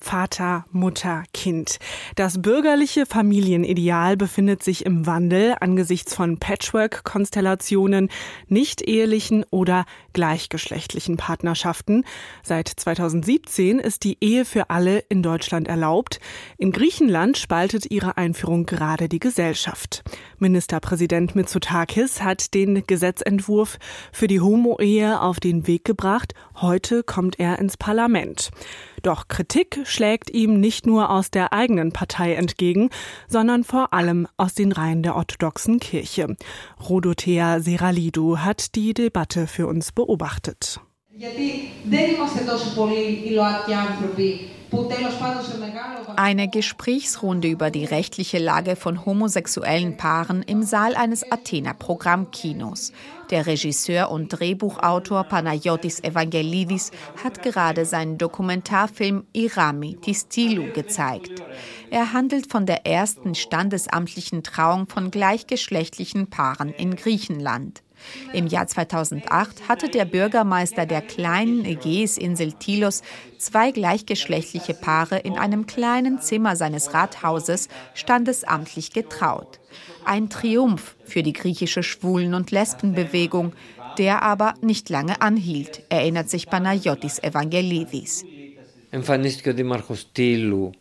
Vater, Mutter, Kind. Das bürgerliche Familienideal befindet sich im Wandel angesichts von Patchwork-Konstellationen, nicht ehelichen oder gleichgeschlechtlichen Partnerschaften. Seit 2017 ist die Ehe für alle in Deutschland erlaubt. In Griechenland spaltet ihre Einführung gerade die Gesellschaft. Ministerpräsident Mitsotakis hat den Gesetzentwurf für die Homo-Ehe auf den Weg gebracht. Heute kommt er ins Parlament. Doch Kritik schlägt ihm nicht nur aus der eigenen Partei entgegen, sondern vor allem aus den Reihen der orthodoxen Kirche. Rodothea Seralidou hat die Debatte für uns beobachtet. Eine Gesprächsrunde über die rechtliche Lage von homosexuellen Paaren im Saal eines Athener Programmkinos. Der Regisseur und Drehbuchautor Panayotis Evangelidis hat gerade seinen Dokumentarfilm Irami Tistilu gezeigt. Er handelt von der ersten standesamtlichen Trauung von gleichgeschlechtlichen Paaren in Griechenland. Im Jahr 2008 hatte der Bürgermeister der kleinen Ägäisinsel Tilos zwei gleichgeschlechtliche Paare in einem kleinen Zimmer seines Rathauses standesamtlich getraut. Ein Triumph für die griechische Schwulen- und Lesbenbewegung, der aber nicht lange anhielt, erinnert sich Panayotis Evangelidis. Εμφανίστηκε ο Δήμαρχος Τήλου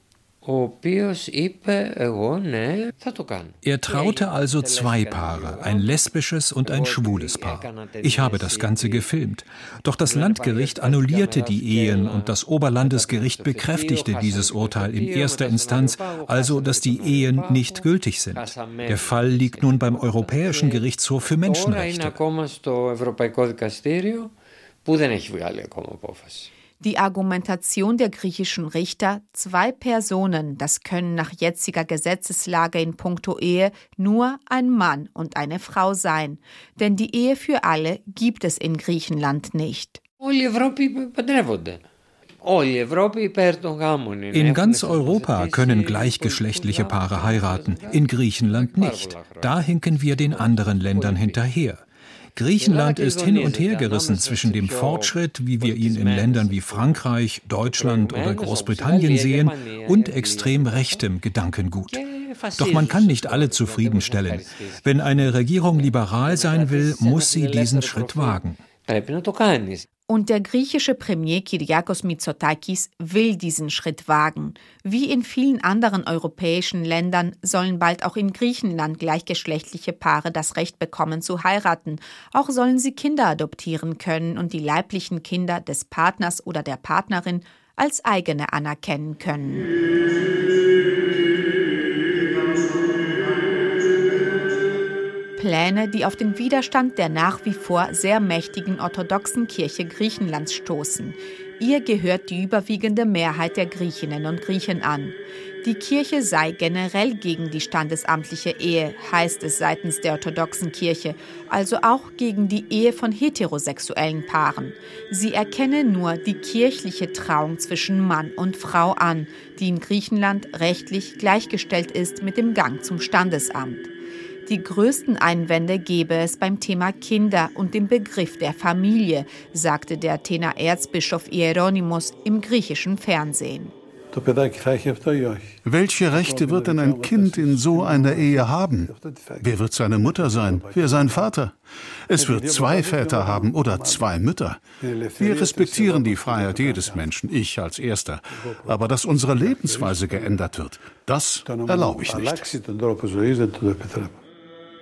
er traute also zwei Paare, ein lesbisches und ein schwules Paar. Ich habe das Ganze gefilmt. Doch das Landgericht annullierte die Ehen und das Oberlandesgericht bekräftigte dieses Urteil in erster Instanz, also dass die Ehen nicht gültig sind. Der Fall liegt nun beim Europäischen Gerichtshof für Menschenrechte. Die Argumentation der griechischen Richter, zwei Personen, das können nach jetziger Gesetzeslage in puncto Ehe nur ein Mann und eine Frau sein. Denn die Ehe für alle gibt es in Griechenland nicht. In ganz Europa können gleichgeschlechtliche Paare heiraten, in Griechenland nicht. Da hinken wir den anderen Ländern hinterher. Griechenland ist hin und her gerissen zwischen dem Fortschritt, wie wir ihn in Ländern wie Frankreich, Deutschland oder Großbritannien sehen, und extrem rechtem Gedankengut. Doch man kann nicht alle zufriedenstellen. Wenn eine Regierung liberal sein will, muss sie diesen Schritt wagen. Und der griechische Premier Kyriakos Mitsotakis will diesen Schritt wagen. Wie in vielen anderen europäischen Ländern sollen bald auch in Griechenland gleichgeschlechtliche Paare das Recht bekommen zu heiraten. Auch sollen sie Kinder adoptieren können und die leiblichen Kinder des Partners oder der Partnerin als eigene anerkennen können. Pläne, die auf den Widerstand der nach wie vor sehr mächtigen orthodoxen Kirche Griechenlands stoßen. Ihr gehört die überwiegende Mehrheit der Griechinnen und Griechen an. Die Kirche sei generell gegen die standesamtliche Ehe, heißt es seitens der orthodoxen Kirche, also auch gegen die Ehe von heterosexuellen Paaren. Sie erkenne nur die kirchliche Trauung zwischen Mann und Frau an, die in Griechenland rechtlich gleichgestellt ist mit dem Gang zum Standesamt. Die größten Einwände gebe es beim Thema Kinder und dem Begriff der Familie, sagte der Athener Erzbischof Hieronymus im griechischen Fernsehen. Welche Rechte wird denn ein Kind in so einer Ehe haben? Wer wird seine Mutter sein? Wer sein Vater? Es wird zwei Väter haben oder zwei Mütter. Wir respektieren die Freiheit jedes Menschen, ich als Erster. Aber dass unsere Lebensweise geändert wird, das erlaube ich nicht.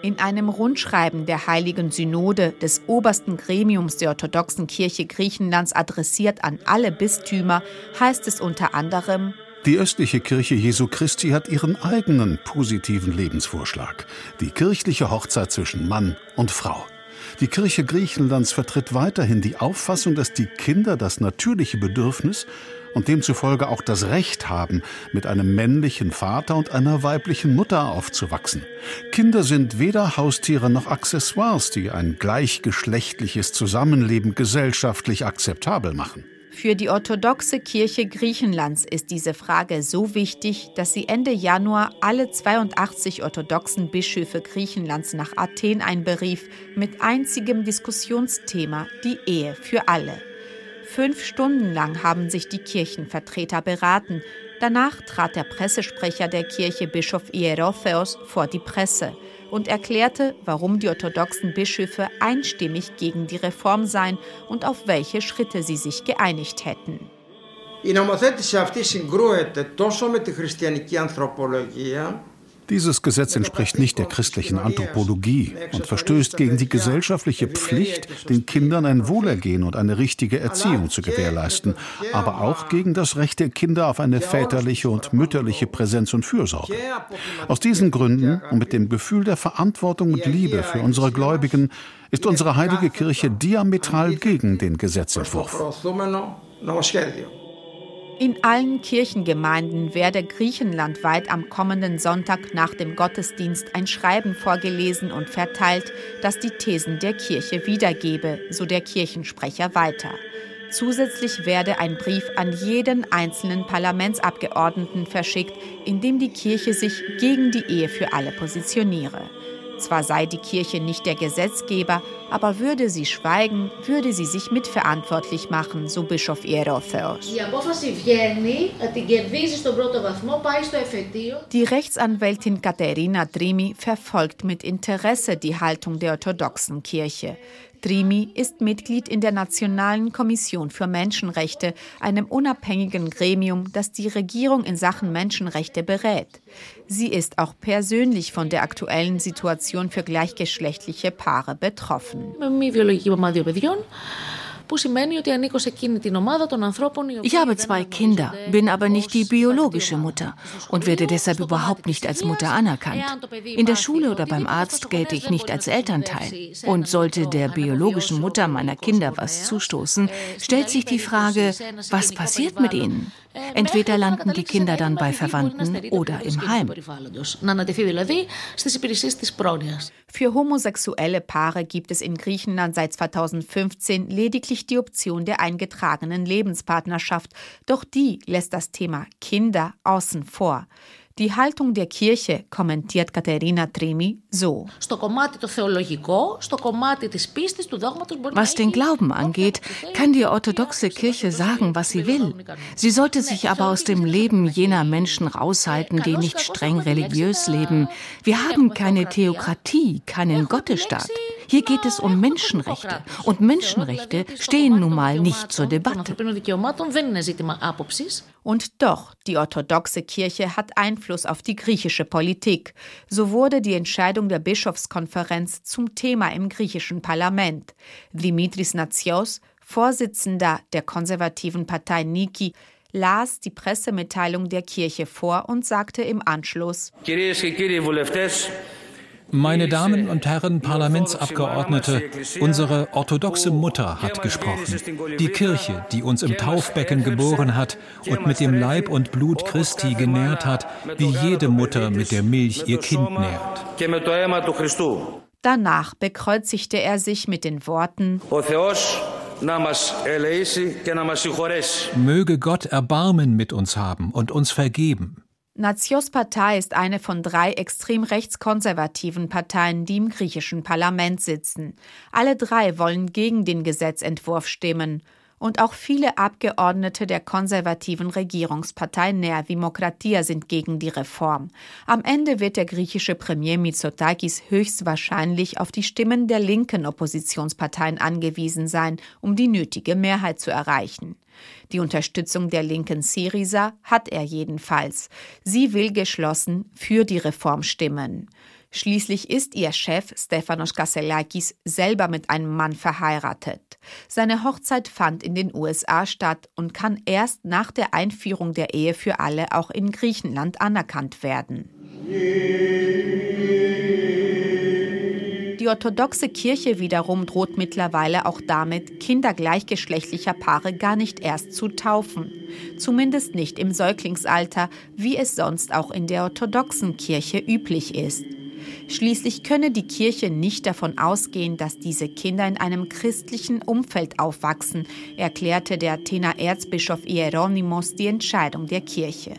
In einem Rundschreiben der Heiligen Synode des obersten Gremiums der orthodoxen Kirche Griechenlands adressiert an alle Bistümer heißt es unter anderem die östliche Kirche Jesu Christi hat ihren eigenen positiven Lebensvorschlag, die kirchliche Hochzeit zwischen Mann und Frau. Die Kirche Griechenlands vertritt weiterhin die Auffassung, dass die Kinder das natürliche Bedürfnis und demzufolge auch das Recht haben, mit einem männlichen Vater und einer weiblichen Mutter aufzuwachsen. Kinder sind weder Haustiere noch Accessoires, die ein gleichgeschlechtliches Zusammenleben gesellschaftlich akzeptabel machen. Für die orthodoxe Kirche Griechenlands ist diese Frage so wichtig, dass sie Ende Januar alle 82 orthodoxen Bischöfe Griechenlands nach Athen einberief mit einzigem Diskussionsthema die Ehe für alle. Fünf Stunden lang haben sich die Kirchenvertreter beraten. Danach trat der Pressesprecher der Kirche, Bischof Ierotheos, vor die Presse und erklärte, warum die orthodoxen Bischöfe einstimmig gegen die Reform seien und auf welche Schritte sie sich geeinigt hätten. Η νομοθέτηση αυτή συγκρούεται τόσο με τη χριστιανική ανθρωπολογία dieses Gesetz entspricht nicht der christlichen Anthropologie und verstößt gegen die gesellschaftliche Pflicht, den Kindern ein Wohlergehen und eine richtige Erziehung zu gewährleisten, aber auch gegen das Recht der Kinder auf eine väterliche und mütterliche Präsenz und Fürsorge. Aus diesen Gründen und mit dem Gefühl der Verantwortung und Liebe für unsere Gläubigen ist unsere heilige Kirche diametral gegen den Gesetzentwurf. In allen Kirchengemeinden werde griechenlandweit am kommenden Sonntag nach dem Gottesdienst ein Schreiben vorgelesen und verteilt, das die Thesen der Kirche wiedergebe, so der Kirchensprecher weiter. Zusätzlich werde ein Brief an jeden einzelnen Parlamentsabgeordneten verschickt, in dem die Kirche sich gegen die Ehe für alle positioniere. Zwar sei die Kirche nicht der Gesetzgeber, aber würde sie schweigen, würde sie sich mitverantwortlich machen, so Bischof Ierotheos. Die Rechtsanwältin Katerina Drimi verfolgt mit Interesse die Haltung der orthodoxen Kirche. Drimi ist Mitglied in der Nationalen Kommission für Menschenrechte, einem unabhängigen Gremium, das die Regierung in Sachen Menschenrechte berät. Sie ist auch persönlich von der aktuellen Situation für gleichgeschlechtliche Paare betroffen. με μη βιολογική μαμά δύο παιδιών. Ich habe zwei Kinder, bin aber nicht die biologische Mutter und werde deshalb überhaupt nicht als Mutter anerkannt. In der Schule oder beim Arzt gelte ich nicht als Elternteil. Und sollte der biologischen Mutter meiner Kinder was zustoßen, stellt sich die Frage, was passiert mit ihnen? Entweder landen die Kinder dann bei Verwandten oder im Heim. Für homosexuelle Paare gibt es in Griechenland seit 2015 lediglich die Option der eingetragenen Lebenspartnerschaft, doch die lässt das Thema Kinder außen vor. Die Haltung der Kirche kommentiert Katharina Trimi so. Was den Glauben angeht, kann die orthodoxe Kirche sagen, was sie will. Sie sollte sich aber aus dem Leben jener Menschen raushalten, die nicht streng religiös leben. Wir haben keine Theokratie, keinen Gottesstaat. Hier geht es um Menschenrechte. Und Menschenrechte stehen nun mal nicht zur Debatte. Und doch, die orthodoxe Kirche hat Einfluss auf die griechische Politik. So wurde die Entscheidung der Bischofskonferenz zum Thema im griechischen Parlament. Dimitris Natsios, Vorsitzender der konservativen Partei Niki, las die Pressemitteilung der Kirche vor und sagte im Anschluss: meine Damen und Herren Parlamentsabgeordnete, unsere orthodoxe Mutter hat gesprochen. Die Kirche, die uns im Taufbecken geboren hat und mit dem Leib und Blut Christi genährt hat, wie jede Mutter mit der Milch ihr Kind nährt. Danach bekreuzigte er sich mit den Worten Möge Gott Erbarmen mit uns haben und uns vergeben. Natsios Partei ist eine von drei extrem rechtskonservativen Parteien, die im griechischen Parlament sitzen. Alle drei wollen gegen den Gesetzentwurf stimmen. Und auch viele Abgeordnete der konservativen Regierungspartei Nea Demokratia sind gegen die Reform. Am Ende wird der griechische Premier Mitsotakis höchstwahrscheinlich auf die Stimmen der linken Oppositionsparteien angewiesen sein, um die nötige Mehrheit zu erreichen. Die Unterstützung der linken Syriza hat er jedenfalls. Sie will geschlossen für die Reform stimmen. Schließlich ist ihr Chef Stefanos Kasselakis selber mit einem Mann verheiratet. Seine Hochzeit fand in den USA statt und kann erst nach der Einführung der Ehe für alle auch in Griechenland anerkannt werden. Die orthodoxe Kirche wiederum droht mittlerweile auch damit, Kinder gleichgeschlechtlicher Paare gar nicht erst zu taufen. Zumindest nicht im Säuglingsalter, wie es sonst auch in der orthodoxen Kirche üblich ist. Schließlich könne die Kirche nicht davon ausgehen, dass diese Kinder in einem christlichen Umfeld aufwachsen, erklärte der Athener Erzbischof Hieronymus die Entscheidung der Kirche.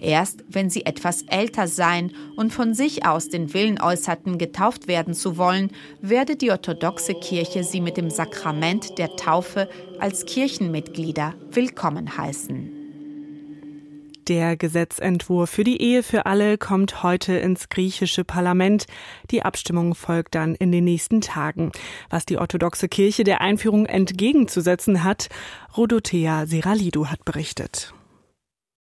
Erst wenn sie etwas älter seien und von sich aus den Willen äußerten, getauft werden zu wollen, werde die orthodoxe Kirche sie mit dem Sakrament der Taufe als Kirchenmitglieder willkommen heißen. Der Gesetzentwurf für die Ehe für alle kommt heute ins griechische Parlament. Die Abstimmung folgt dann in den nächsten Tagen. Was die orthodoxe Kirche der Einführung entgegenzusetzen hat, Rodothea Seralidou hat berichtet.